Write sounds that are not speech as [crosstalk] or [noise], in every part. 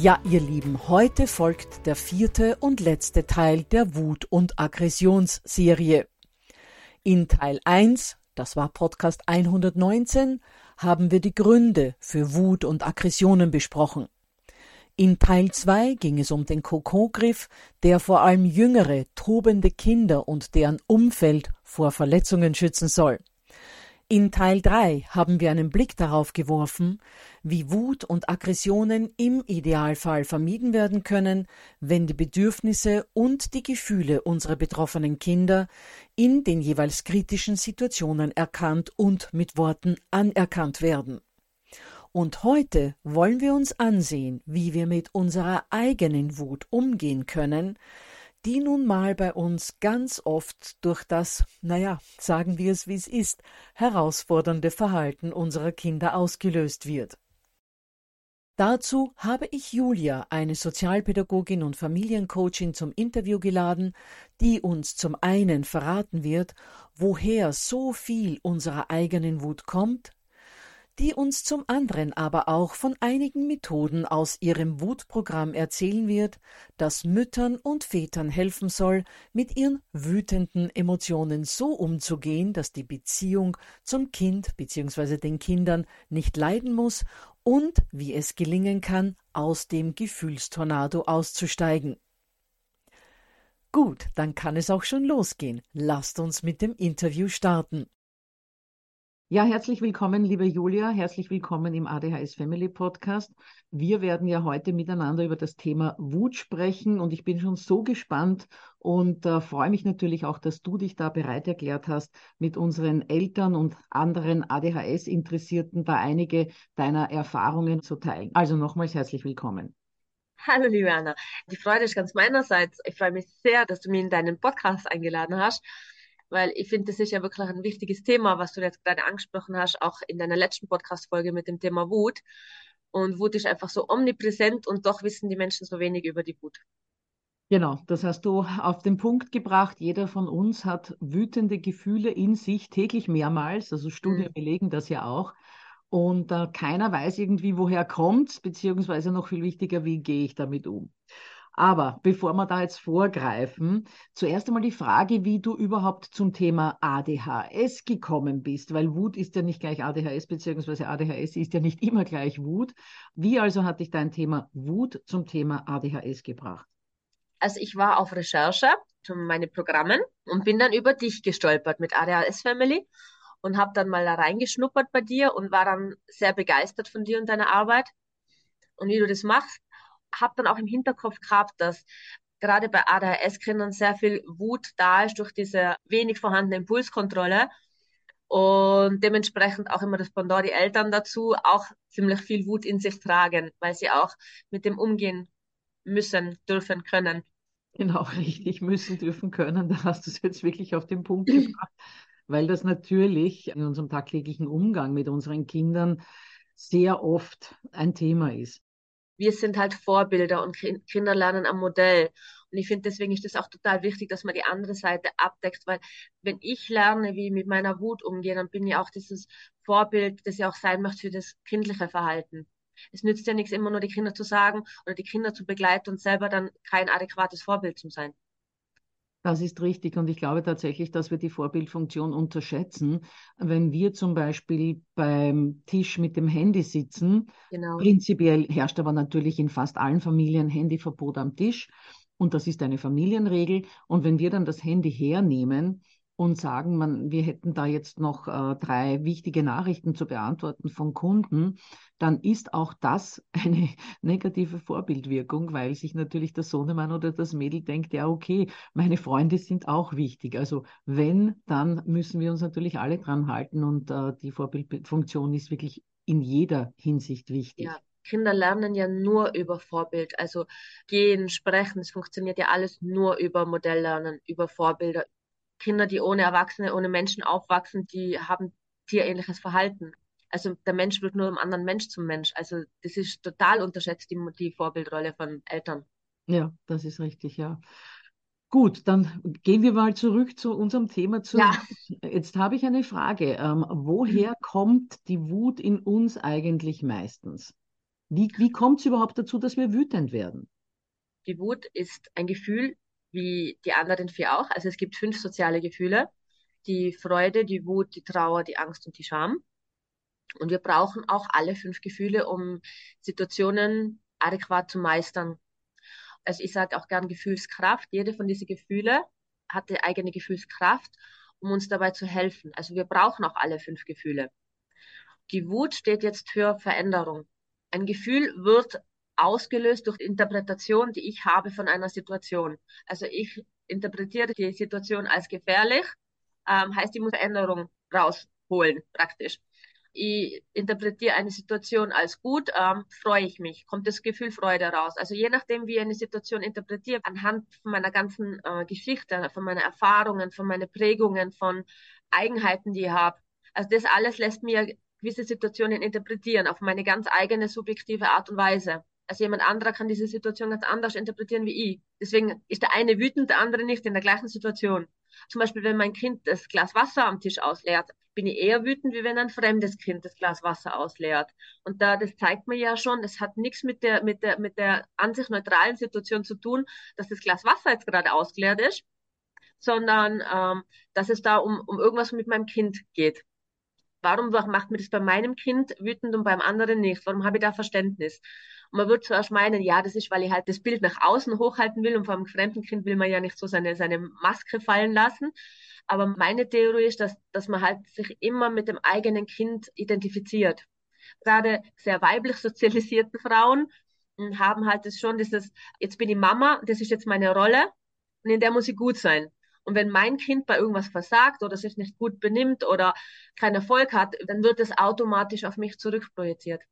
Ja, ihr Lieben, heute folgt der vierte und letzte Teil der Wut- und Aggressionsserie. In Teil 1, das war Podcast 119, haben wir die Gründe für Wut und Aggressionen besprochen. In Teil 2 ging es um den Kokogriff, der vor allem jüngere, tobende Kinder und deren Umfeld vor Verletzungen schützen soll. In Teil 3 haben wir einen Blick darauf geworfen, wie Wut und Aggressionen im Idealfall vermieden werden können, wenn die Bedürfnisse und die Gefühle unserer betroffenen Kinder in den jeweils kritischen Situationen erkannt und mit Worten anerkannt werden. Und heute wollen wir uns ansehen, wie wir mit unserer eigenen Wut umgehen können, die nun mal bei uns ganz oft durch das, naja, sagen wir es wie es ist, herausfordernde Verhalten unserer Kinder ausgelöst wird. Dazu habe ich Julia, eine Sozialpädagogin und Familiencoachin, zum Interview geladen, die uns zum einen verraten wird, woher so viel unserer eigenen Wut kommt, die uns zum anderen aber auch von einigen Methoden aus ihrem Wutprogramm erzählen wird, das Müttern und Vätern helfen soll, mit ihren wütenden Emotionen so umzugehen, dass die Beziehung zum Kind bzw. den Kindern nicht leiden muss und wie es gelingen kann, aus dem Gefühlstornado auszusteigen. Gut, dann kann es auch schon losgehen. Lasst uns mit dem Interview starten. Ja, herzlich willkommen, liebe Julia. Herzlich willkommen im ADHS Family Podcast. Wir werden ja heute miteinander über das Thema Wut sprechen und ich bin schon so gespannt und äh, freue mich natürlich auch, dass du dich da bereit erklärt hast, mit unseren Eltern und anderen ADHS-Interessierten da einige deiner Erfahrungen zu teilen. Also nochmals herzlich willkommen. Hallo, liebe Anna. Die Freude ist ganz meinerseits. Ich freue mich sehr, dass du mich in deinen Podcast eingeladen hast weil ich finde, das ist ja wirklich ein wichtiges Thema, was du jetzt gerade angesprochen hast, auch in deiner letzten Podcast-Folge mit dem Thema Wut. Und Wut ist einfach so omnipräsent und doch wissen die Menschen so wenig über die Wut. Genau, das hast du auf den Punkt gebracht. Jeder von uns hat wütende Gefühle in sich täglich mehrmals. Also Studien mhm. belegen das ja auch. Und äh, keiner weiß irgendwie, woher kommt, beziehungsweise noch viel wichtiger, wie gehe ich damit um. Aber bevor wir da jetzt vorgreifen, zuerst einmal die Frage, wie du überhaupt zum Thema ADHS gekommen bist, weil Wut ist ja nicht gleich ADHS, beziehungsweise ADHS ist ja nicht [laughs] immer gleich Wut. Wie also hat dich dein Thema Wut zum Thema ADHS gebracht? Also ich war auf Recherche für meine Programme und bin dann über dich gestolpert mit ADHS Family und habe dann mal da reingeschnuppert bei dir und war dann sehr begeistert von dir und deiner Arbeit und wie du das machst habe dann auch im Hinterkopf gehabt, dass gerade bei ADHS-Kindern sehr viel Wut da ist durch diese wenig vorhandene Impulskontrolle und dementsprechend auch immer das Pendant die Eltern dazu auch ziemlich viel Wut in sich tragen, weil sie auch mit dem umgehen müssen, dürfen, können. Genau, [laughs] richtig, müssen, dürfen, können. Da hast du es jetzt wirklich auf den Punkt gebracht, [clears throat] weil das natürlich in unserem tagtäglichen Umgang mit unseren Kindern sehr oft ein Thema ist. Wir sind halt Vorbilder und Kinder lernen am Modell. Und ich finde, deswegen ist es auch total wichtig, dass man die andere Seite abdeckt, weil wenn ich lerne, wie ich mit meiner Wut umgehe, dann bin ich auch dieses Vorbild, das ich auch sein möchte für das kindliche Verhalten. Es nützt ja nichts, immer nur die Kinder zu sagen oder die Kinder zu begleiten und selber dann kein adäquates Vorbild zu sein. Das ist richtig und ich glaube tatsächlich, dass wir die Vorbildfunktion unterschätzen. Wenn wir zum Beispiel beim Tisch mit dem Handy sitzen, genau. prinzipiell herrscht aber natürlich in fast allen Familien Handyverbot am Tisch und das ist eine Familienregel. Und wenn wir dann das Handy hernehmen, und sagen, man, wir hätten da jetzt noch äh, drei wichtige Nachrichten zu beantworten von Kunden, dann ist auch das [laughs] eine negative Vorbildwirkung, weil sich natürlich der Sohnemann oder das Mädel denkt, ja, okay, meine Freunde sind auch wichtig. Also wenn, dann müssen wir uns natürlich alle dran halten und äh, die Vorbildfunktion ist wirklich in jeder Hinsicht wichtig. Ja. Kinder lernen ja nur über Vorbild, also gehen, sprechen, es funktioniert ja alles nur über Modelllernen, über Vorbilder, Kinder, die ohne Erwachsene, ohne Menschen aufwachsen, die haben tierähnliches Verhalten. Also der Mensch wird nur einem anderen Mensch zum Mensch. Also das ist total unterschätzt, die, die Vorbildrolle von Eltern. Ja, das ist richtig, ja. Gut, dann gehen wir mal zurück zu unserem Thema. Zurück. Ja. Jetzt habe ich eine Frage. Ähm, woher mhm. kommt die Wut in uns eigentlich meistens? Wie, wie kommt es überhaupt dazu, dass wir wütend werden? Die Wut ist ein Gefühl, wie die anderen vier auch. Also es gibt fünf soziale Gefühle. Die Freude, die Wut, die Trauer, die Angst und die Scham. Und wir brauchen auch alle fünf Gefühle, um Situationen adäquat zu meistern. Also ich sage auch gern Gefühlskraft. Jede von diesen Gefühle hat die eigene Gefühlskraft, um uns dabei zu helfen. Also wir brauchen auch alle fünf Gefühle. Die Wut steht jetzt für Veränderung. Ein Gefühl wird ausgelöst durch Interpretation, die ich habe von einer Situation. Also ich interpretiere die Situation als gefährlich, ähm, heißt, ich muss Veränderung rausholen, praktisch. Ich interpretiere eine Situation als gut, ähm, freue ich mich, kommt das Gefühl Freude raus. Also je nachdem, wie ich eine Situation interpretiere, anhand meiner ganzen äh, Geschichte, von meinen Erfahrungen, von meinen Prägungen, von Eigenheiten, die ich habe. Also das alles lässt mir gewisse Situationen interpretieren auf meine ganz eigene subjektive Art und Weise. Also jemand anderer kann diese Situation ganz anders interpretieren wie ich. Deswegen ist der eine wütend, der andere nicht in der gleichen Situation. Zum Beispiel, wenn mein Kind das Glas Wasser am Tisch ausleert, bin ich eher wütend, wie wenn ein fremdes Kind das Glas Wasser ausleert. Und da, das zeigt mir ja schon, es hat nichts mit der, mit der, mit der an sich neutralen Situation zu tun, dass das Glas Wasser jetzt gerade ausgeleert ist, sondern ähm, dass es da um, um irgendwas mit meinem Kind geht. Warum macht mir das bei meinem Kind wütend und beim anderen nicht? Warum habe ich da Verständnis? Man wird zuerst meinen, ja, das ist, weil ich halt das Bild nach außen hochhalten will und vom fremden Kind will man ja nicht so seine, seine Maske fallen lassen. Aber meine Theorie ist, dass, dass man halt sich immer mit dem eigenen Kind identifiziert. Gerade sehr weiblich sozialisierten Frauen hm, haben halt das schon dieses, jetzt bin ich Mama, das ist jetzt meine Rolle und in der muss ich gut sein. Und wenn mein Kind bei irgendwas versagt oder sich nicht gut benimmt oder keinen Erfolg hat, dann wird es automatisch auf mich zurückprojiziert.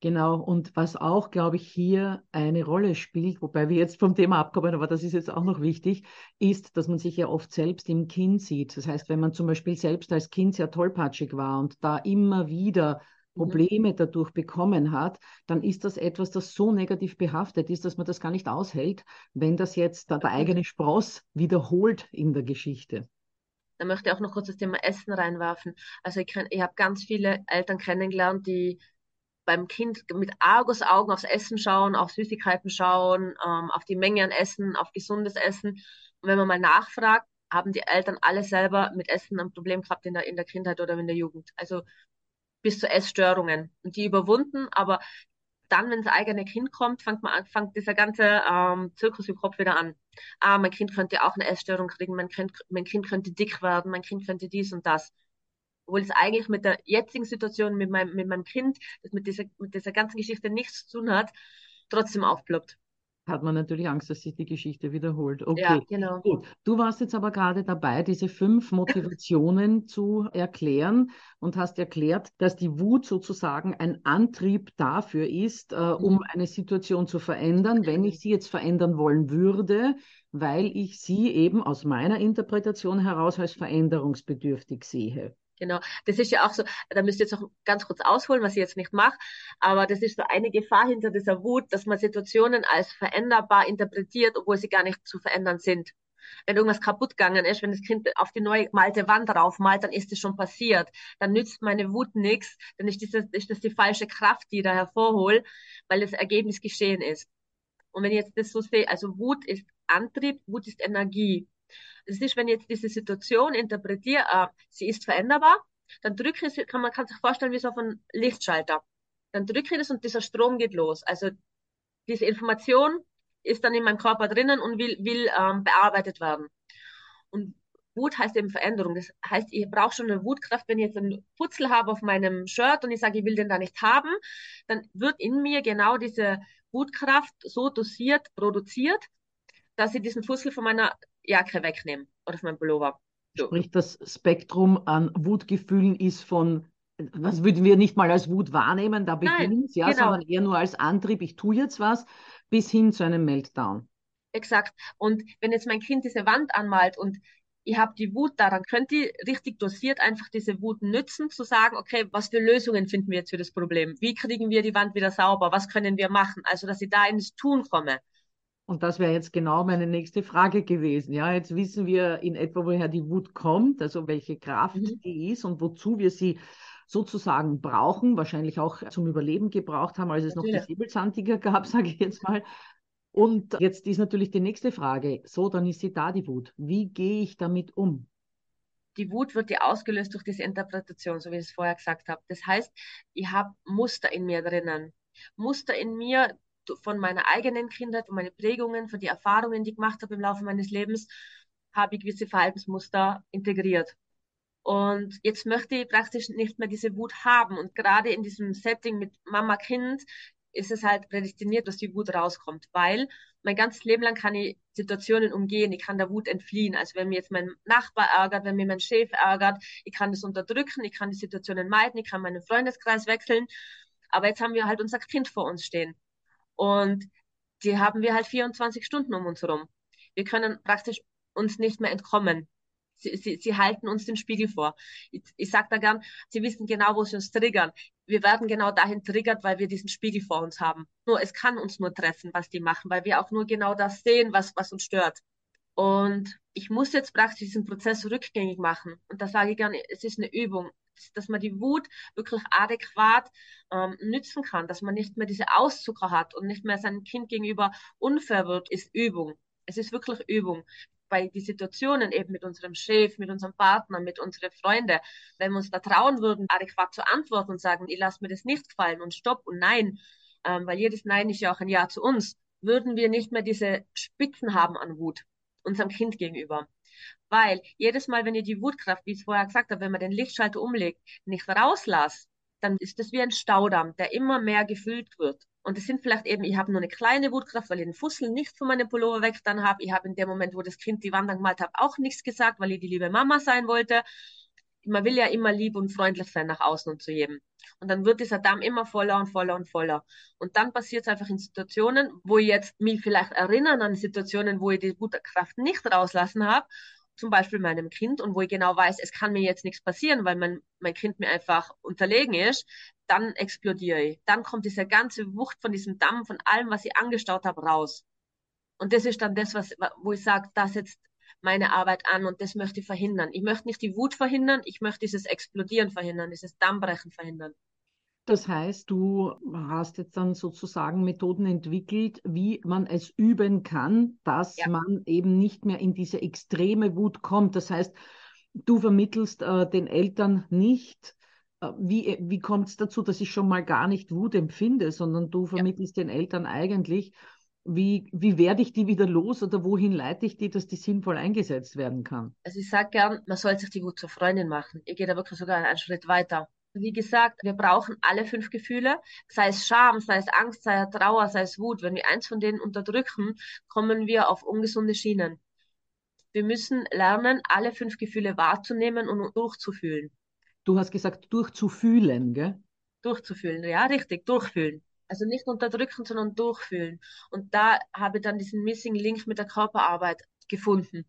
Genau, und was auch, glaube ich, hier eine Rolle spielt, wobei wir jetzt vom Thema abkommen, aber das ist jetzt auch noch wichtig, ist, dass man sich ja oft selbst im Kind sieht. Das heißt, wenn man zum Beispiel selbst als Kind sehr tollpatschig war und da immer wieder mhm. Probleme dadurch bekommen hat, dann ist das etwas, das so negativ behaftet ist, dass man das gar nicht aushält, wenn das jetzt der, der eigene Spross wiederholt in der Geschichte. Da möchte ich auch noch kurz das Thema Essen reinwerfen. Also ich, ich habe ganz viele Eltern kennengelernt, die beim Kind mit Argusaugen aufs Essen schauen, auf Süßigkeiten schauen, ähm, auf die Menge an Essen, auf gesundes Essen. Und wenn man mal nachfragt, haben die Eltern alle selber mit Essen ein Problem gehabt in der, in der Kindheit oder in der Jugend. Also bis zu Essstörungen. Und die überwunden, aber dann, wenn das eigene Kind kommt, fängt man fängt dieser ganze ähm, Zirkus im Kopf wieder an. Ah, mein Kind könnte auch eine Essstörung kriegen, mein kind, mein kind könnte dick werden, mein Kind könnte dies und das obwohl es eigentlich mit der jetzigen Situation mit meinem, mit meinem Kind, das mit dieser, mit dieser ganzen Geschichte nichts zu tun hat, trotzdem aufploppt. hat man natürlich Angst, dass sich die Geschichte wiederholt. Okay, Ja, genau. gut. Du warst jetzt aber gerade dabei, diese fünf [laughs] Motivationen zu erklären und hast erklärt, dass die Wut sozusagen ein Antrieb dafür ist, äh, um Mhm. eine Situation zu verändern, wenn ich sie jetzt verändern wollen würde, weil ich sie eben aus meiner Interpretation heraus als veränderungsbedürftig sehe. Genau, das ist ja auch so, da müsst ihr jetzt noch ganz kurz ausholen, was ich jetzt nicht mache, aber das ist so eine Gefahr hinter dieser Wut, dass man Situationen als veränderbar interpretiert, obwohl sie gar nicht zu verändern sind. Wenn irgendwas kaputt gegangen ist, wenn das Kind auf die neu gemalte Wand draufmalt, dann ist es schon passiert. Dann nützt meine Wut nichts, dann ist das, ist das die falsche Kraft, die ich da hervorhole, weil das Ergebnis geschehen ist. Und wenn ich jetzt das so sehe, also Wut ist Antrieb, Wut ist Energie. Es ist, wenn ich jetzt diese Situation interpretiere, äh, sie ist veränderbar, dann drücke ich, kann man kann sich vorstellen wie so auf einen Lichtschalter. Dann drücke ich das und dieser Strom geht los. Also diese Information ist dann in meinem Körper drinnen und will, will ähm, bearbeitet werden. Und Wut heißt eben Veränderung. Das heißt, ich brauche schon eine Wutkraft, wenn ich jetzt einen Putzel habe auf meinem Shirt und ich sage, ich will den da nicht haben, dann wird in mir genau diese Wutkraft so dosiert, produziert, dass ich diesen Fussel von meiner Jacke wegnehme oder von meinem Pullover. So. Sprich, das Spektrum an Wutgefühlen ist von, was würden wir nicht mal als Wut wahrnehmen, da beginnt ja, genau. sondern eher nur als Antrieb, ich tue jetzt was, bis hin zu einem Meltdown. Exakt. Und wenn jetzt mein Kind diese Wand anmalt und ich habe die Wut da, dann könnt ihr richtig dosiert einfach diese Wut nützen, zu sagen, okay, was für Lösungen finden wir jetzt für das Problem? Wie kriegen wir die Wand wieder sauber? Was können wir machen? Also, dass ich da ins Tun komme. Und das wäre jetzt genau meine nächste Frage gewesen. Ja, jetzt wissen wir in etwa, woher die Wut kommt, also welche Kraft Mhm. die ist und wozu wir sie sozusagen brauchen, wahrscheinlich auch zum Überleben gebraucht haben, als es noch die Natürlich. Säbelzahntiger gab, [laughs] sage ich jetzt mal. Und jetzt ist natürlich die nächste Frage. So, dann ist sie da, die Wut. Wie gehe ich damit um? Die Wut wird ja ausgelöst durch diese Interpretation, so wie ich es vorher gesagt habe. Das heißt, ich habe Muster in mir drinnen. Muster in mir von meiner eigenen Kindheit, von meinen Prägungen, von den Erfahrungen, die ich gemacht habe im Laufe meines Lebens, habe ich gewisse Verhaltensmuster integriert. Und jetzt möchte ich praktisch nicht mehr diese Wut haben. Und gerade in diesem Setting mit Mama-Kind ist es halt prädestiniert, dass die Wut rauskommt, weil mein ganzes Leben lang kann ich Situationen umgehen, ich kann der Wut entfliehen. Also wenn mir jetzt mein Nachbar ärgert, wenn mir mein Chef ärgert, ich kann das unterdrücken, ich kann die Situationen meiden, ich kann meinen Freundeskreis wechseln. Aber jetzt haben wir halt unser Kind vor uns stehen. Und die haben wir halt 24 Stunden um uns herum. Wir können praktisch uns nicht mehr entkommen. Sie, sie, sie halten uns den Spiegel vor. Ich, ich sage da gern, sie wissen genau, wo sie uns triggern. Wir werden genau dahin triggert, weil wir diesen Spiegel vor uns haben. Nur es kann uns nur treffen, was die machen, weil wir auch nur genau das sehen, was, was uns stört. Und ich muss jetzt praktisch diesen Prozess rückgängig machen. Und da sage ich gerne, es ist eine Übung, dass man die Wut wirklich adäquat ähm, nützen kann, dass man nicht mehr diese Auszucker hat und nicht mehr seinem Kind gegenüber unfair wird, ist Übung. Es ist wirklich Übung bei die Situationen eben mit unserem Chef, mit unserem Partner, mit unseren Freunden, wenn wir uns da trauen würden, adäquat zu antworten und sagen, ich lasse mir das nicht gefallen und stopp und nein, ähm, weil jedes Nein ist ja auch ein Ja zu uns, würden wir nicht mehr diese Spitzen haben an Wut unserem Kind gegenüber. Weil jedes Mal, wenn ihr die Wutkraft, wie ich es vorher gesagt habe, wenn man den Lichtschalter umlegt, nicht rauslasst, dann ist das wie ein Staudamm, der immer mehr gefüllt wird. Und es sind vielleicht eben, ich habe nur eine kleine Wutkraft, weil ich den Fussel nicht von meinem Pullover weg dann habe. Ich habe in dem Moment, wo das Kind die Wand angemalt hat, auch nichts gesagt, weil ich die liebe Mama sein wollte. Man will ja immer lieb und freundlich sein nach außen und zu jedem. Und dann wird dieser Damm immer voller und voller und voller. Und dann passiert es einfach in Situationen, wo ich jetzt mich vielleicht erinnern an Situationen, wo ich die Wutkraft nicht rauslassen habe, zum Beispiel meinem Kind und wo ich genau weiß, es kann mir jetzt nichts passieren, weil mein, mein Kind mir einfach unterlegen ist, dann explodiere ich. Dann kommt diese ganze Wucht von diesem Damm, von allem, was ich angestaut habe, raus. Und das ist dann das, was, wo ich sage, das setzt meine Arbeit an und das möchte ich verhindern. Ich möchte nicht die Wut verhindern, ich möchte dieses Explodieren verhindern, dieses Dammbrechen verhindern. Das heißt, du hast jetzt dann sozusagen Methoden entwickelt, wie man es üben kann, dass Ja. man eben nicht mehr in diese extreme Wut kommt. Das heißt, du vermittelst äh, den Eltern nicht, äh, wie, wie kommt es dazu, dass ich schon mal gar nicht Wut empfinde, sondern du vermittelst den Eltern eigentlich, wie, wie werde ich die wieder los oder wohin leite ich die, dass die sinnvoll eingesetzt werden kann. Also ich sage gern, man soll sich die Wut zur Freundin machen. Ich gehe da wirklich sogar einen Schritt weiter. Wie gesagt, wir brauchen alle fünf Gefühle, sei es Scham, sei es Angst, sei es Trauer, sei es Wut. Wenn wir eins von denen unterdrücken, kommen wir auf ungesunde Schienen. Wir müssen lernen, alle fünf Gefühle wahrzunehmen und durchzufühlen. Du hast gesagt, durchzufühlen, gell? Durchzufühlen, ja, richtig, durchfühlen. Also nicht unterdrücken, sondern durchfühlen. Und da habe ich dann diesen Missing Link mit der Körperarbeit gefunden.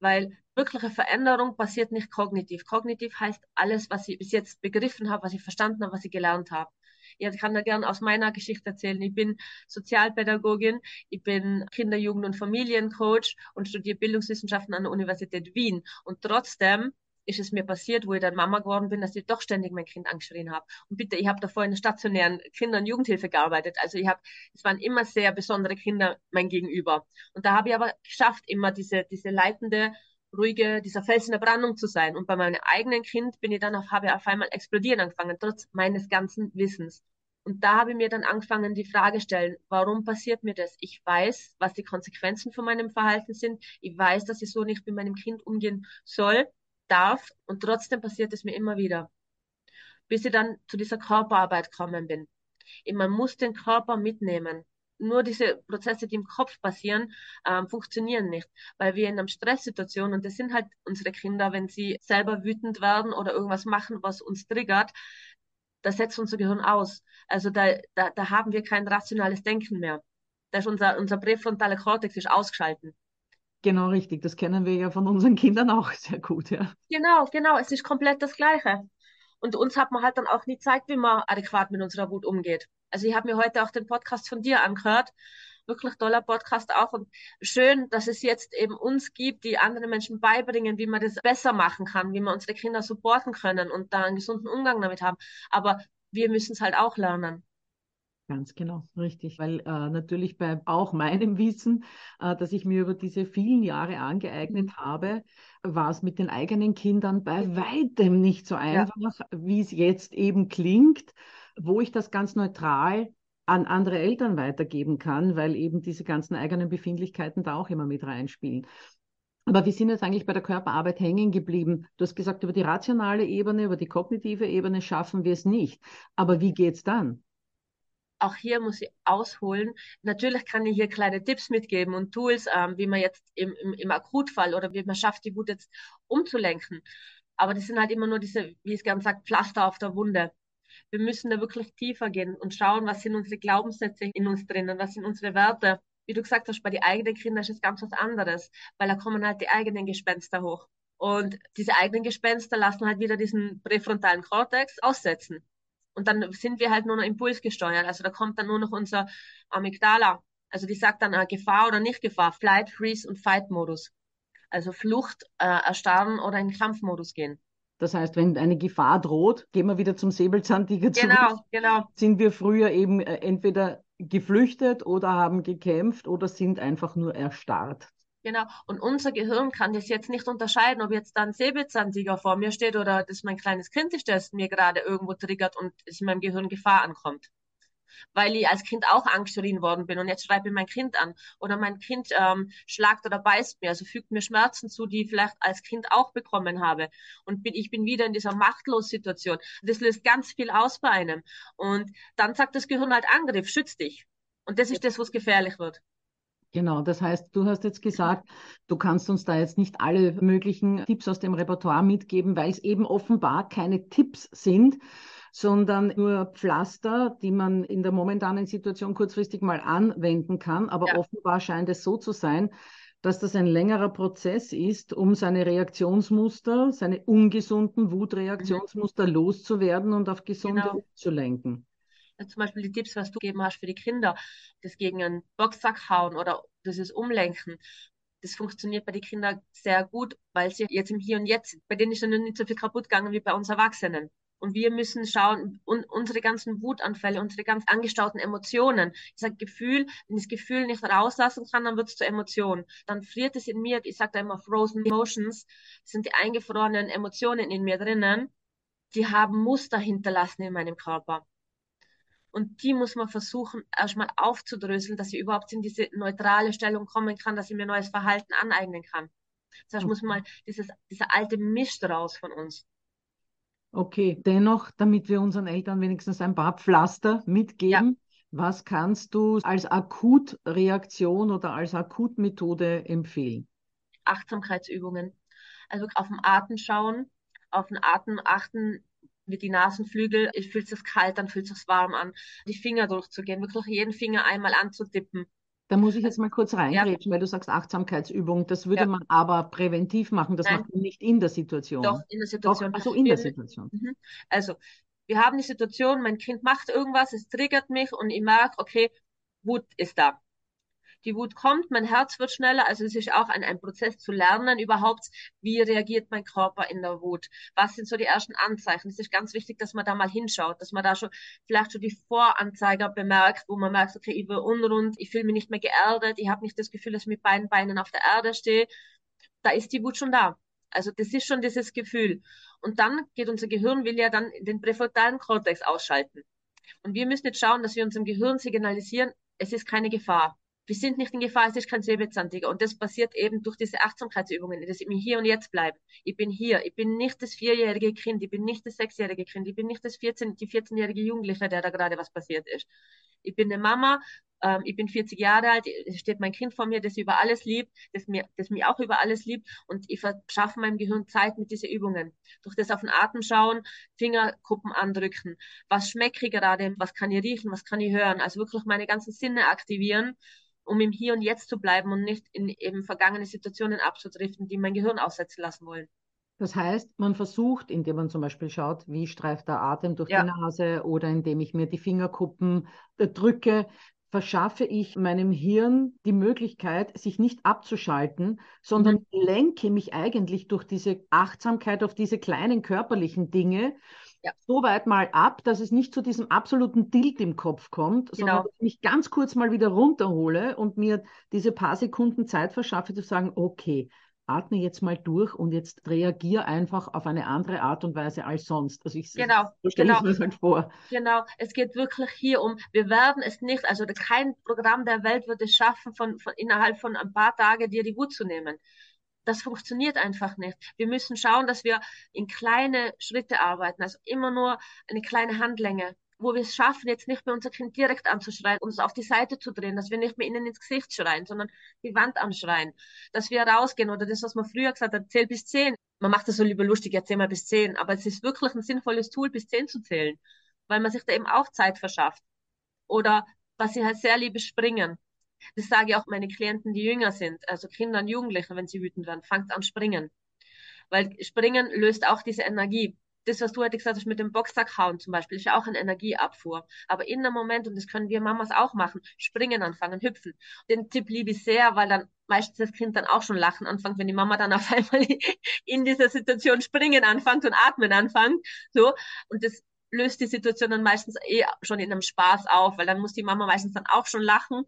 Weil wirkliche Veränderung passiert nicht kognitiv. Kognitiv heißt alles, was ich bis jetzt begriffen habe, was ich verstanden habe, was ich gelernt habe. Ich kann da gerne aus meiner Geschichte erzählen. Ich bin Sozialpädagogin, ich bin Kinder-, Jugend- und Familiencoach und studiere Bildungswissenschaften an der Universität Wien. Und trotzdem ist es mir passiert, wo ich dann Mama geworden bin, dass ich doch ständig mein Kind angeschrien habe. Und bitte, ich habe davor in der stationären Kinder- und Jugendhilfe gearbeitet. Also ich habe, es waren immer sehr besondere Kinder mein Gegenüber. Und da habe ich aber geschafft, immer diese, diese leitende, ruhige, dieser Fels in der Brandung zu sein. Und bei meinem eigenen Kind bin ich dann auf, habe ich auf einmal explodieren angefangen, trotz meines ganzen Wissens. Und da habe ich mir dann angefangen, die Frage stellen, warum passiert mir das? Ich weiß, was die Konsequenzen von meinem Verhalten sind. Ich weiß, dass ich so nicht mit meinem Kind umgehen soll darf und trotzdem passiert es mir immer wieder, bis ich dann zu dieser Körperarbeit gekommen bin. Man muss den Körper mitnehmen. Nur diese Prozesse, die im Kopf passieren, ähm, funktionieren nicht, weil wir in einer Stresssituation, und das sind halt unsere Kinder, wenn sie selber wütend werden oder irgendwas machen, was uns triggert, da setzt unser Gehirn aus. Also da, da, da haben wir kein rationales Denken mehr. Da ist unser, unser präfrontale Kortex ist ausgeschalten. Genau, richtig. Das kennen wir ja von unseren Kindern auch [laughs] sehr gut, ja. Genau, genau. Es ist komplett das Gleiche. Und uns hat man halt dann auch nie gezeigt, wie man adäquat mit unserer Wut umgeht. Also ich habe mir heute auch den Podcast von dir angehört. Wirklich toller Podcast auch. Und schön, dass es jetzt eben uns gibt, die anderen Menschen beibringen, wie man das besser machen kann, wie man unsere Kinder supporten können und da einen gesunden Umgang damit haben. Aber wir müssen es halt auch lernen. Ganz genau, richtig. Weil äh, natürlich bei auch meinem Wissen, äh, das ich mir über diese vielen Jahre angeeignet mhm. habe, war es mit den eigenen Kindern bei weitem nicht so einfach, ja. wie es jetzt eben klingt, wo ich das ganz neutral an andere Eltern weitergeben kann, weil eben diese ganzen eigenen Befindlichkeiten da auch immer mit reinspielen. Aber wir sind jetzt eigentlich bei der Körperarbeit hängen geblieben. Du hast gesagt, über die rationale Ebene, über die kognitive Ebene schaffen wir es nicht. Aber wie geht es dann? Auch hier muss ich ausholen. Natürlich kann ich hier kleine Tipps mitgeben und Tools, ähm, wie man jetzt im, im, im Akutfall oder wie man schafft, die Wut jetzt umzulenken. Aber das sind halt immer nur diese, wie es gern sagt, Pflaster auf der Wunde. Wir müssen da wirklich tiefer gehen und schauen, was sind unsere Glaubenssätze in uns drinnen, was sind unsere Werte. Wie du gesagt hast, bei den eigenen Kindern ist es ganz was anderes, weil da kommen halt die eigenen Gespenster hoch. Und diese eigenen Gespenster lassen halt wieder diesen präfrontalen Kortex aussetzen. Und dann sind wir halt nur noch impulsgesteuert. Also da kommt dann nur noch unser Amygdala. Also die sagt dann äh, Gefahr oder nicht Gefahr, Flight, Freeze und Fight-Modus. Also Flucht, äh, Erstarren oder in Kampfmodus gehen. Das heißt, wenn eine Gefahr droht, gehen wir wieder zum Säbelzahntiger zurück. Genau, genau. Sind wir früher eben äh, entweder geflüchtet oder haben gekämpft oder sind einfach nur erstarrt. Genau. Und unser Gehirn kann das jetzt nicht unterscheiden, ob jetzt da ein Säbelzahntiger vor mir steht oder das mein kleines Kind ist, das mir gerade irgendwo triggert und es in meinem Gehirn Gefahr ankommt. Weil ich als Kind auch angeschrien worden bin und jetzt schreibe ich mein Kind an. Oder mein Kind ähm, schlagt oder beißt mir, also fügt mir Schmerzen zu, die ich vielleicht als Kind auch bekommen habe. Und bin, ich bin wieder in dieser Machtlos-Situation. Das löst ganz viel aus bei einem. Und dann sagt das Gehirn halt Angriff, schütz dich. Und das ist das, was gefährlich wird. Genau, das heißt, du hast jetzt gesagt, du kannst uns da jetzt nicht alle möglichen Tipps aus dem Repertoire mitgeben, weil es eben offenbar keine Tipps sind, sondern nur Pflaster, die man in der momentanen Situation kurzfristig mal anwenden kann. Aber ja. offenbar scheint es so zu sein, dass das ein längerer Prozess ist, um seine Reaktionsmuster, seine ungesunden Wutreaktionsmuster mhm. loszuwerden und auf gesunde genau. zu lenken zum Beispiel die Tipps, was du gegeben hast für die Kinder, das gegen einen Boxsack hauen oder dieses Umlenken, das funktioniert bei den Kindern sehr gut, weil sie jetzt im Hier und Jetzt, bei denen ist noch nicht so viel kaputt gegangen wie bei uns Erwachsenen. Und wir müssen schauen, un unsere ganzen Wutanfälle, unsere ganz angestauten Emotionen. Ich sage Gefühl, wenn ich das Gefühl nicht rauslassen kann, dann wird es zur Emotion. Dann friert es in mir, ich sage da immer Frozen Emotions, sind die eingefrorenen Emotionen in mir drinnen, die haben Muster hinterlassen in meinem Körper. Und die muss man versuchen, erstmal aufzudröseln, dass sie überhaupt in diese neutrale Stellung kommen kann, dass sie mir neues Verhalten aneignen kann. Das heißt, muss man dieses, dieser alte Mist raus von uns. Okay, dennoch, damit wir unseren Eltern wenigstens ein paar Pflaster mitgeben, ja. was kannst du als Akutreaktion oder als Akutmethode empfehlen? Achtsamkeitsübungen. Also auf den Atem schauen, auf den Atem achten, mit die Nasenflügel, ich fühlt es kalt dann fühlt es warm an, die Finger durchzugehen, wirklich jeden Finger einmal anzutippen. Da muss ich jetzt mal kurz reingrätschen, ja. weil du sagst Achtsamkeitsübung. Das würde ja. man aber präventiv machen. Das Nein. macht man nicht in der Situation. Doch, in der Situation. Doch, also in wir, der Situation. Mhm. Also, wir haben die Situation, mein Kind macht irgendwas, es triggert mich und ich merke, okay, Wut ist da die Wut kommt, mein Herz wird schneller. Also es ist auch ein, ein Prozess zu lernen überhaupt, wie reagiert mein Körper in der Wut. Was sind so die ersten Anzeichen? Es ist ganz wichtig, dass man da mal hinschaut, dass man da schon vielleicht schon die Voranzeiger bemerkt, wo man merkt, okay, ich bin unrund, ich fühle mich nicht mehr geerdet, ich habe nicht das Gefühl, dass ich mit beiden Beinen auf der Erde stehe. Da ist die Wut schon da. Also das ist schon dieses Gefühl. Und dann geht unser Gehirn, will ja dann den präfrontalen Kortex ausschalten. Und wir müssen jetzt schauen, dass wir unserem Gehirn signalisieren, es ist keine Gefahr wir sind nicht in Gefahr, es ist kein Säbelzahntiger. Und das passiert eben durch diese Achtsamkeitsübungen, dass ich mir hier und jetzt bleibe. Ich bin hier. Ich bin nicht das vierjährige Kind. Ich bin nicht das sechsjährige Kind. Ich bin nicht das 14, die 14-jährige Jugendliche, der da gerade was passiert ist. Ich bin eine Mama. Ähm, ich bin 40 Jahre alt. Steht mein Kind vor mir, das über alles liebt, das mir, das mich auch über alles liebt. Und ich verschaffe meinem Gehirn Zeit mit diesen Übungen. Durch das auf den Atem schauen, Fingerkuppen andrücken. Was schmecke ich gerade? Was kann ich riechen? Was kann ich hören? Also wirklich meine ganzen Sinne aktivieren um im Hier und Jetzt zu bleiben und nicht in eben vergangene Situationen abzudriften, die mein Gehirn aussetzen lassen wollen. Das heißt, man versucht, indem man zum Beispiel schaut, wie streift der Atem durch ja. die Nase oder indem ich mir die Fingerkuppen äh, drücke, verschaffe ich meinem Hirn die Möglichkeit, sich nicht abzuschalten, sondern mhm. lenke mich eigentlich durch diese Achtsamkeit auf diese kleinen körperlichen Dinge ja. so weit mal ab, dass es nicht zu diesem absoluten Tilt im Kopf kommt, genau. sondern dass ich mich ganz kurz mal wieder runterhole und mir diese paar Sekunden Zeit verschaffe, zu sagen, okay, atme jetzt mal durch und jetzt reagiere einfach auf eine andere Art und Weise als sonst. Also ich, genau, so stelle genau. mir halt vor. Genau, es geht wirklich hier um, wir werden es nicht, also kein Programm der Welt wird es schaffen, von, von innerhalb von ein paar Tagen dir die Wut zu nehmen das funktioniert einfach nicht. Wir müssen schauen, dass wir in kleine Schritte arbeiten, also immer nur eine kleine Handlänge, wo wir es schaffen, jetzt nicht mehr unser Kind direkt anzuschreien, uns auf die Seite zu drehen, dass wir nicht mehr ihnen ins Gesicht schreien, sondern die Wand anschreien, dass wir rausgehen oder das, was man früher gesagt hat, zähl bis zehn. Man macht das so lieber lustig, erzähl mal bis zehn, aber es ist wirklich ein sinnvolles Tool, bis zehn zu zählen, weil man sich da eben auch Zeit verschafft. Oder was ich halt sehr liebe, springen. Das sage ich auch meine Klienten, die jünger sind, also Kinder und Jugendliche, wenn sie wütend werden, fangt an springen. Weil springen löst auch diese Energie. Das, was du heute gesagt hast mit dem Boxsack hauen zum Beispiel, ist ja auch eine Energieabfuhr. Aber in einem Moment, und das können wir Mamas auch machen, springen anfangen, hüpfen. Den Tipp liebe ich sehr, weil dann meistens das Kind dann auch schon lachen anfängt, wenn die Mama dann auf [laughs] einmal in dieser Situation springen anfängt und atmen anfängt. So. Und das löst die Situation dann meistens eh schon in einem Spaß auf, weil dann muss die Mama meistens dann auch schon lachen,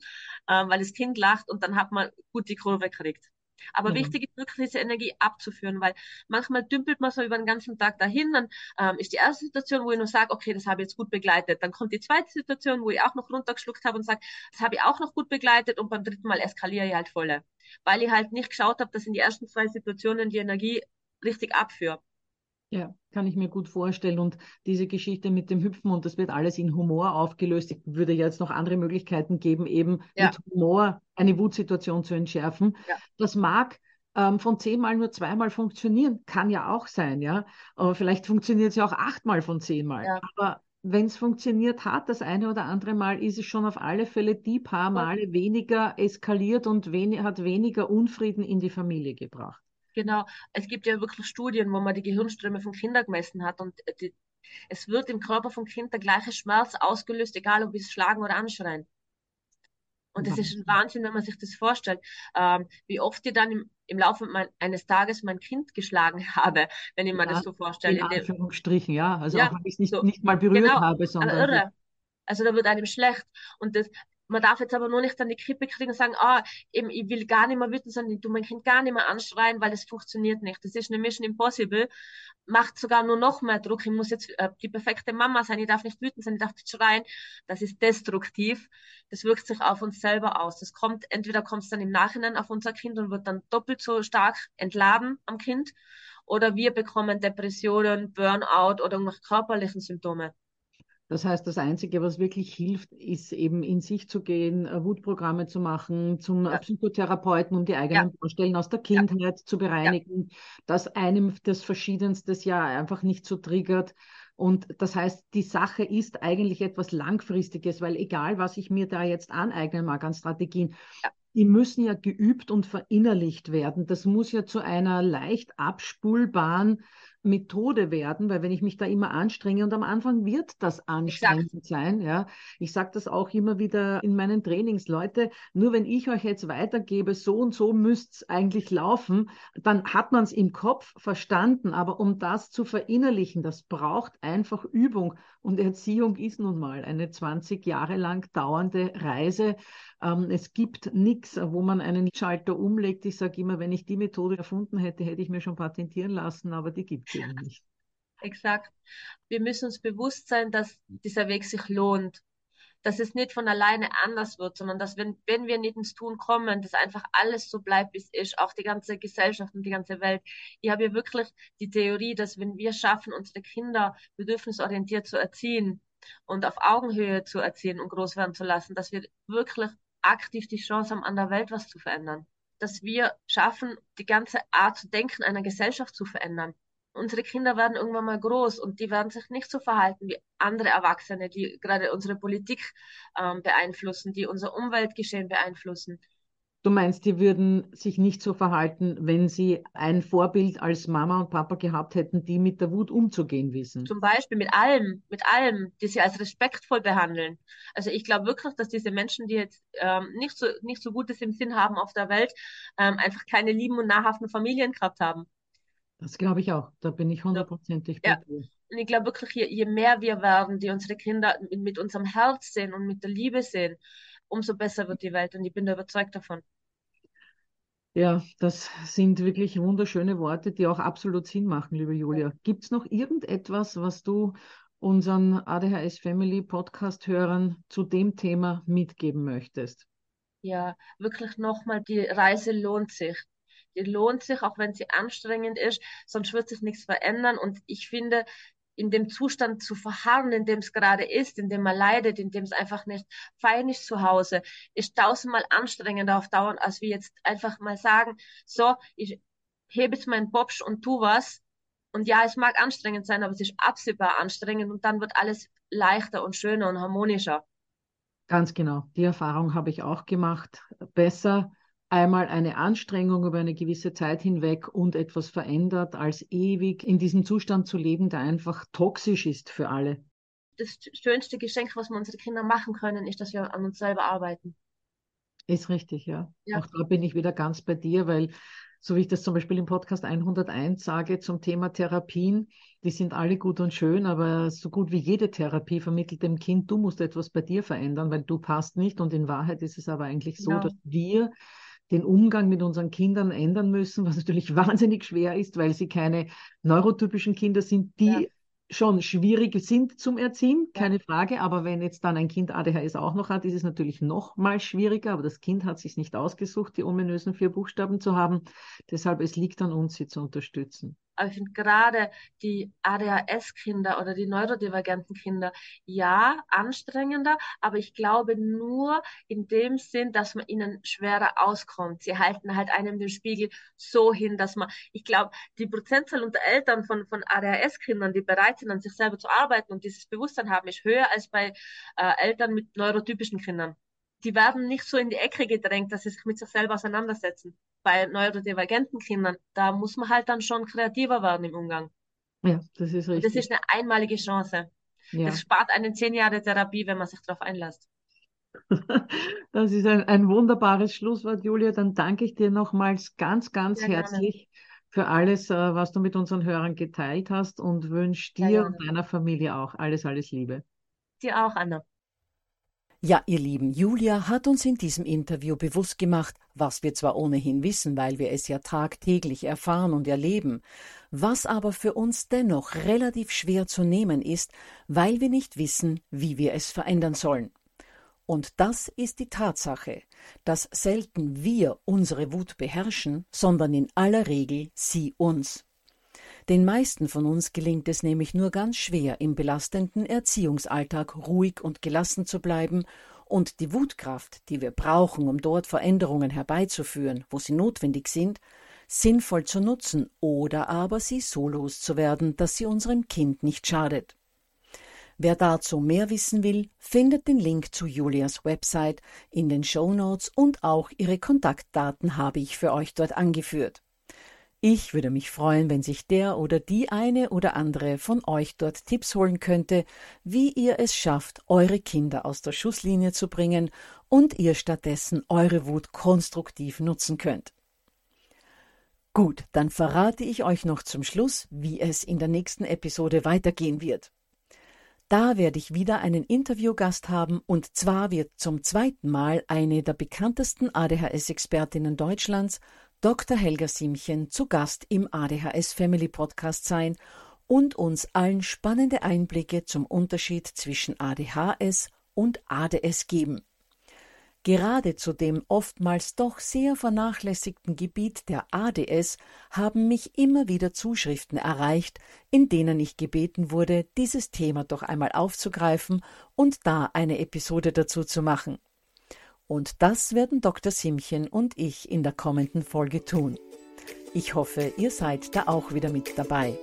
äh, weil das Kind lacht und dann hat man gut die Kurve gekriegt. Aber mhm. wichtig ist wirklich diese Energie abzuführen, weil manchmal dümpelt man so über den ganzen Tag dahin, dann ähm, ist die erste Situation, wo ich nur sage, okay, das habe ich jetzt gut begleitet. Dann kommt die zweite Situation, wo ich auch noch runtergeschluckt habe und sage, das habe ich auch noch gut begleitet und beim dritten Mal eskaliere ich halt voll. Weil ich halt nicht geschaut habe, dass in die ersten zwei Situationen die Energie richtig abführe. Ja, kann ich mir gut vorstellen. Und diese Geschichte mit dem Hüpfen und das wird alles in Humor aufgelöst. Ich würde ja jetzt noch andere Möglichkeiten geben, eben ja. mit Humor eine Wutsituation zu entschärfen. Ja. Das mag ähm, von zehnmal nur zweimal funktionieren, kann ja auch sein, ja. Aber vielleicht funktioniert es ja auch achtmal von zehnmal. Ja. Aber wenn es funktioniert hat, das eine oder andere Mal, ist es schon auf alle Fälle die paar Male weniger eskaliert und wen hat weniger Unfrieden in die Familie gebracht. Genau, es gibt ja wirklich Studien, wo man die Gehirnströme von Kindern gemessen hat und die, es wird im Körper vom Kind der gleiche Schmerz ausgelöst, egal ob wir es schlagen oder anschreien. Und das ist ein Wahnsinn, wenn man sich das vorstellt, ähm, wie oft ich dann im, im Laufe mein, eines Tages mein Kind geschlagen [laughs] habe, wenn ich mir ja, das so vorstelle. In Anführungsstrichen, ja. Also ja, auch wenn ich es nicht, so, nicht mal berührt genau, habe, sondern. Irre. Also da wird einem schlecht. Und das, man darf jetzt aber nur nicht an die Krippe kriegen und sagen, ah, eben, ich will gar nicht mehr wütend sein, ich tu mein Kind gar nicht mehr anschreien, weil das funktioniert nicht. Das ist eine Mission Impossible. Macht sogar nur noch mehr Druck. Ich muss jetzt äh, die perfekte Mama sein, ich darf nicht wütend sein, ich darf nicht schreien. Das ist destruktiv. Das wirkt sich auf uns selber aus. Das kommt, entweder kommt es dann im Nachhinein auf unser Kind und wird dann doppelt so stark entladen am Kind oder wir bekommen Depressionen, Burnout oder irgendwelche körperlichen Symptome. Das heißt, das Einzige, was wirklich hilft, ist eben in sich zu gehen, äh, Wutprogramme zu machen, zum ja. Psychotherapeuten, um die eigenen ja. Vorstellen aus der Kindheit ja. zu bereinigen, dass einem das Verschiedenste ja einfach nicht so triggert. Und das heißt, die Sache ist eigentlich etwas Langfristiges, weil egal, was ich mir da jetzt aneignen mag an Strategien, die müssen ja geübt und verinnerlicht werden. Das muss ja zu einer leicht abspulbaren Methode werden, weil wenn ich mich da immer anstrenge und am Anfang wird das anstrengend Exakt. sein, ja. Ich sage das auch immer wieder in meinen Trainings, Leute, nur wenn ich euch jetzt weitergebe, so und so müsst es eigentlich laufen, dann hat man es im Kopf verstanden, aber um das zu verinnerlichen, das braucht einfach Übung und Erziehung ist nun mal eine 20 Jahre lang dauernde Reise. Ähm, es gibt nichts, wo man einen Schalter umlegt. Ich sage immer, wenn ich die Methode erfunden hätte, hätte ich mir schon patentieren lassen, aber die gibt es eben nicht. Exakt. Wir müssen uns bewusst sein, dass dieser Weg sich lohnt dass es nicht von alleine anders wird, sondern dass wenn, wenn wir nicht ins Tun kommen, dass einfach alles so bleibt, wie es ist, auch die ganze Gesellschaft und die ganze Welt. Ich habe ja wirklich die Theorie, dass wenn wir schaffen, unsere Kinder bedürfnisorientiert zu erziehen und auf Augenhöhe zu erziehen und groß werden zu lassen, dass wir wirklich aktiv die Chance haben, an der Welt was zu verändern. Dass wir schaffen, die ganze Art zu denken einer Gesellschaft zu verändern unsere Kinder werden irgendwann mal groß und die werden sich nicht so verhalten wie andere Erwachsene, die gerade unsere Politik ähm, beeinflussen, die unser Umweltgeschehen beeinflussen. Du meinst, die würden sich nicht so verhalten, wenn sie ein Vorbild als Mama und Papa gehabt hätten, die mit der Wut umzugehen wissen? Zum Beispiel mit allem, mit allem, die sie als respektvoll behandeln. Also ich glaube wirklich, dass diese Menschen, die jetzt ähm, nicht, so, nicht so Gutes im Sinn haben auf der Welt, ähm, einfach keine lieben und nahrhaften Familien gehabt haben. Das glaube ich auch. Da bin ich hundertprozentig ja. bei dir. Und ich glaube wirklich, je, je, mehr wir werden, die unsere Kinder mit, mit, unserem Herz sehen und mit der Liebe sehen, umso besser wird die Welt. Und ich bin da überzeugt davon. Ja, das sind wirklich wunderschöne Worte, die auch absolut Sinn machen, liebe Julia. Gibt es noch irgendetwas, was du unseren ADHS Family Podcast Hörern zu dem Thema mitgeben möchtest? Ja, wirklich nochmal, die Reise lohnt sich lohnt sich, auch wenn sie anstrengend ist, sonst wird sich nichts verändern. Und ich finde, in dem Zustand zu verharren, in dem es gerade ist, in dem man leidet, in dem es einfach nicht fein ist zu Hause, ist tausendmal anstrengender auf Dauer, als wir jetzt einfach mal sagen, so, ich hebe jetzt meinen Bobsch und tu was. Und ja, es mag anstrengend sein, aber es ist absehbar anstrengend und dann wird alles leichter und schöner und harmonischer. Ganz genau. Die Erfahrung habe ich auch gemacht. Besser einmal eine Anstrengung über eine gewisse Zeit hinweg und etwas verändert, als ewig in diesem Zustand zu leben, der einfach toxisch ist für alle. Das schönste Geschenk, was wir unseren Kindern machen können, ist, dass wir an uns selber arbeiten. Ist richtig, ja. ja. Auch da bin ich wieder ganz bei dir, weil so wie ich das zum Beispiel im Podcast 101 sage zum Thema Therapien, die sind alle gut und schön, aber so gut wie jede Therapie vermittelt dem Kind, du musst etwas bei dir verändern, weil du passt nicht. Und in Wahrheit ist es aber eigentlich so, genau. dass wir den Umgang mit unseren Kindern ändern müssen, was natürlich [laughs] wahnsinnig schwer ist, weil sie keine neurotypischen Kinder sind, die ja. schon schwierig sind zum Erziehen, keine. Frage. Aber wenn jetzt dann ein Kind ADHS auch noch hat, ist es natürlich noch mal schwieriger. Aber das Kind hat sich nicht ausgesucht, die ominösen vier Buchstaben zu haben. Deshalb es liegt an uns, sie zu unterstützen. Aber ich finde gerade die ADHS-Kinder oder die neurodivergenten Kinder, ja, anstrengender, aber ich glaube nur in dem Sinn, dass man ihnen schwerer auskommt. Sie halten halt einem den Spiegel so hin, dass man, ich glaube, die Prozentzahl unter Eltern von, von ADHS-Kindern, die bereit sind, an sich selber zu arbeiten und dieses Bewusstsein haben, ist höher als bei äh, Eltern mit neurotypischen Kindern die werden nicht so in die Ecke gedrängt, dass sie sich mit sich selber auseinandersetzen. Bei neurodivergenten Kindern, da muss man halt dann schon kreativer werden im Umgang. Ja, das ist richtig. Und das ist eine einmalige Chance. Ja. Das spart einen zehn Jahre Therapie, wenn man sich darauf einlässt. [laughs] Das ist ein, ein wunderbares Schlusswort, Julia. Dann danke ich dir nochmals ganz, ganz Sehr herzlich gerne. für alles, äh, was du mit unseren Hörern geteilt hast und wünsche dir und deiner Familie auch alles, alles Liebe. Dir auch, Anna. Ja, ihr Lieben, Julia hat uns in diesem Interview bewusst gemacht, was wir zwar ohnehin wissen, weil wir es ja tagtäglich erfahren und erleben, was aber für uns dennoch relativ schwer zu nehmen ist, weil wir nicht wissen, wie wir es verändern sollen. Und das ist die Tatsache, dass selten wir unsere Wut beherrschen, sondern in aller Regel sie uns. Den meisten von uns gelingt es nämlich nur ganz schwer, im belastenden Erziehungsalltag ruhig und gelassen zu bleiben und die Wutkraft, die wir brauchen, um dort Veränderungen herbeizuführen, wo sie notwendig sind, sinnvoll zu nutzen oder aber sie so loszuwerden, dass sie unserem Kind nicht schadet. Wer dazu mehr wissen will, findet den Link zu Julias Website in den Show Notes und auch ihre Kontaktdaten habe ich für euch dort angeführt. Ich würde mich freuen, wenn sich der oder die eine oder andere von euch dort Tipps holen könnte, wie ihr es schafft, eure Kinder aus der Schusslinie zu bringen und ihr stattdessen eure Wut konstruktiv nutzen könnt. Gut, dann verrate ich euch noch zum Schluss, wie es in der nächsten Episode weitergehen wird. Da werde ich wieder einen Interviewgast haben und zwar wird zum zweiten Mal eine der bekanntesten ADHS-Expertinnen Deutschlands, Dr. Helga Simchen, zu Gast im ADHS Family Podcast sein und uns allen spannende Einblicke zum Unterschied zwischen ADHS und ADS geben. Gerade zu dem oftmals doch sehr vernachlässigten Gebiet der ADS haben mich immer wieder Zuschriften erreicht, in denen ich gebeten wurde, dieses Thema doch einmal aufzugreifen und da eine Episode dazu zu machen. Und das werden Dr. Simchen und ich in der kommenden Folge tun. Ich hoffe, ihr seid da auch wieder mit dabei.